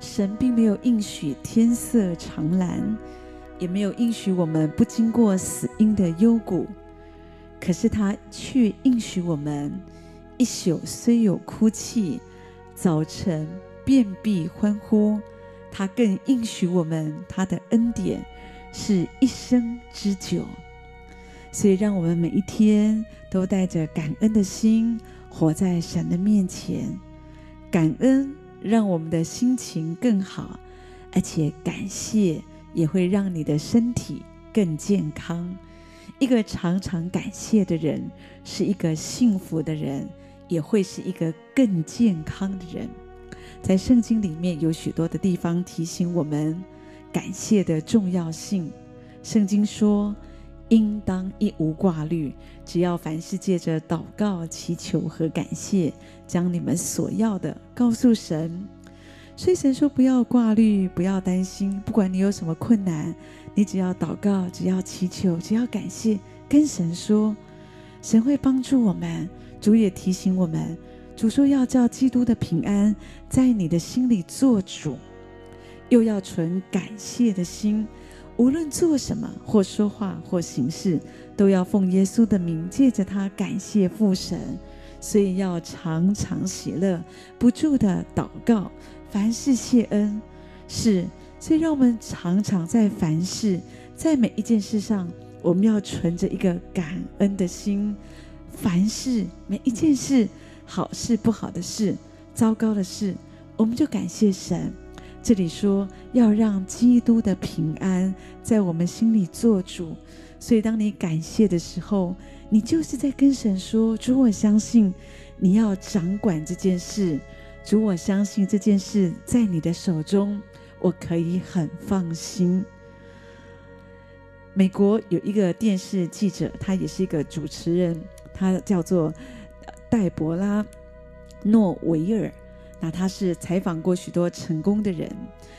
神并没有应许天色长蓝，也没有应许我们不经过死荫的幽谷。可是他却应许我们：一宿虽有哭泣，早晨便必欢呼。他更应许我们，他的恩典是一生之久。所以，让我们每一天都带着感恩的心，活在神的面前。感恩让我们的心情更好，而且感谢也会让你的身体更健康。一个常常感谢的人，是一个幸福的人，也会是一个更健康的人。在圣经里面有许多的地方提醒我们感谢的重要性。圣经说：“应当一无挂虑，只要凡事借着祷告、祈求和感谢，将你们所要的告诉神。”所以神说：“不要挂虑，不要担心，不管你有什么困难。”你只要祷告，只要祈求，只要感谢，跟神说，神会帮助我们。主也提醒我们，主说要叫基督的平安在你的心里做主，又要存感谢的心，无论做什么或说话或行事，都要奉耶稣的名，借着他感谢父神。所以要常常喜乐，不住的祷告，凡事谢恩，是。所以，让我们常常在凡事，在每一件事上，我们要存着一个感恩的心。凡事，每一件事，好事不好的事，糟糕的事，我们就感谢神。这里说要让基督的平安在我们心里做主。所以，当你感谢的时候，你就是在跟神说：“主，我相信你要掌管这件事。主，我相信这件事在你的手中。”我可以很放心。美国有一个电视记者，他也是一个主持人，他叫做戴博拉·诺维尔。那他是采访过许多成功的人，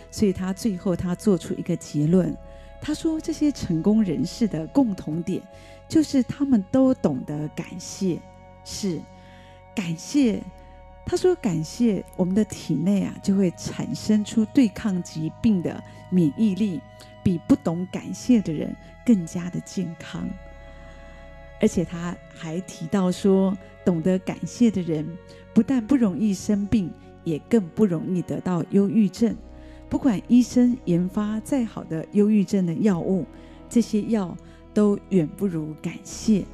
所以他最后他做出一个结论，他说这些成功人士的共同点就是他们都懂得感谢，是感谢。他说：“感谢我们的体内啊，就会产生出对抗疾病的免疫力，比不懂感谢的人更加的健康。而且他还提到说，懂得感谢的人不但不容易生病，也更不容易得到忧郁症。不管医生研发再好的忧郁症的药物，这些药都远不如感谢。”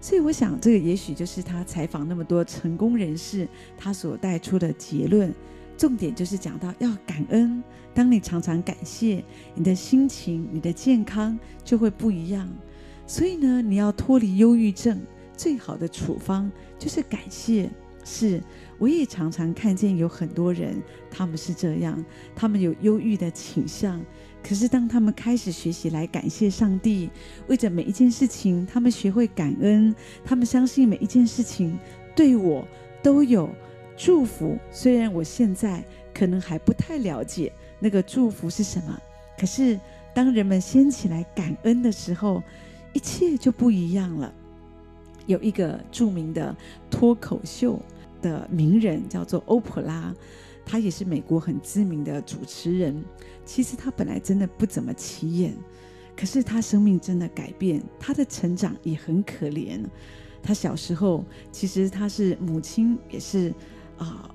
所以我想，这个也许就是他采访那么多成功人士，他所带出的结论。重点就是讲到要感恩。当你常常感谢，你的心情、你的健康就会不一样。所以呢，你要脱离忧郁症，最好的处方就是感谢。是，我也常常看见有很多人，他们是这样，他们有忧郁的倾向。可是，当他们开始学习来感谢上帝，为着每一件事情，他们学会感恩，他们相信每一件事情对我都有祝福。虽然我现在可能还不太了解那个祝福是什么，可是当人们掀起来感恩的时候，一切就不一样了。有一个著名的脱口秀的名人叫做欧普拉。他也是美国很知名的主持人。其实他本来真的不怎么起眼，可是他生命真的改变，他的成长也很可怜。他小时候其实他是母亲也是啊、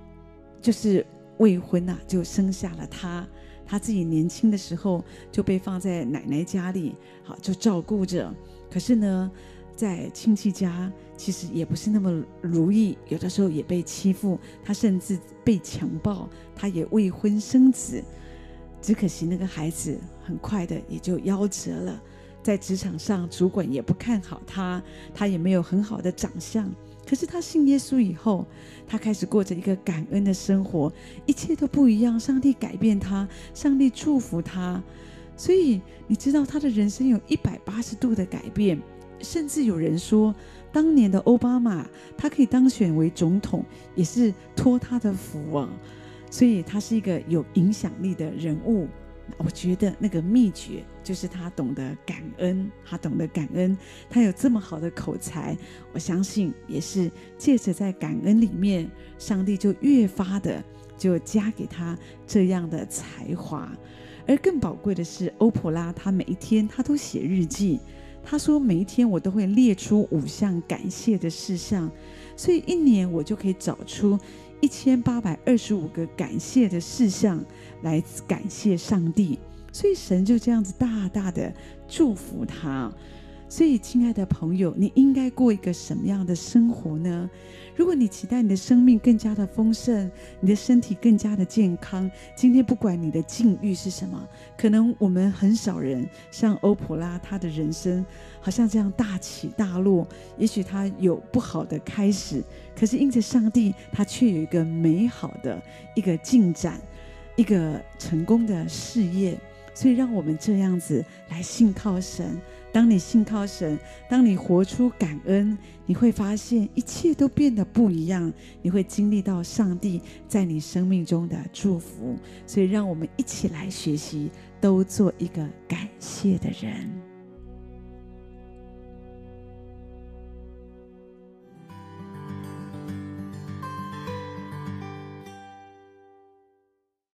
就是未婚呐、啊，就生下了他。他自己年轻的时候就被放在奶奶家里，好就照顾着。可是呢，在亲戚家，其实也不是那么如意，有的时候也被欺负，他甚至被强暴，他也未婚生子，只可惜那个孩子很快的也就夭折了。在职场上，主管也不看好他，他也没有很好的长相。可是他信耶稣以后，他开始过着一个感恩的生活，一切都不一样。上帝改变他，上帝祝福他，所以你知道他的人生有一百八十度的改变。甚至有人说，当年的欧巴马，他可以当选为总统，也是托他的福啊。所以他是一个有影响力的人物。我觉得那个秘诀就是他懂得感恩，他懂得感恩，他有这么好的口才。我相信也是借着在感恩里面，上帝就越发的就加给他这样的才华。而更宝贵的是，欧普拉他每一天他都写日记，他说每一天我都会列出五项感谢的事项，所以一年我就可以找出一千八百二十五个感谢的事项来感谢上帝。所以神就这样子大大的祝福他。所以，亲爱的朋友，你应该过一个什么样的生活呢？如果你期待你的生命更加的丰盛，你的身体更加的健康，今天不管你的境遇是什么，可能我们很少人像欧普拉，他的人生好像这样大起大落。也许他有不好的开始，可是因着上帝，他却有一个美好的一个进展，一个成功的事业。所以，让我们这样子来信靠神。当你信靠神，当你活出感恩，你会发现一切都变得不一样。你会经历到上帝在你生命中的祝福。所以，让我们一起来学习，都做一个感谢的人。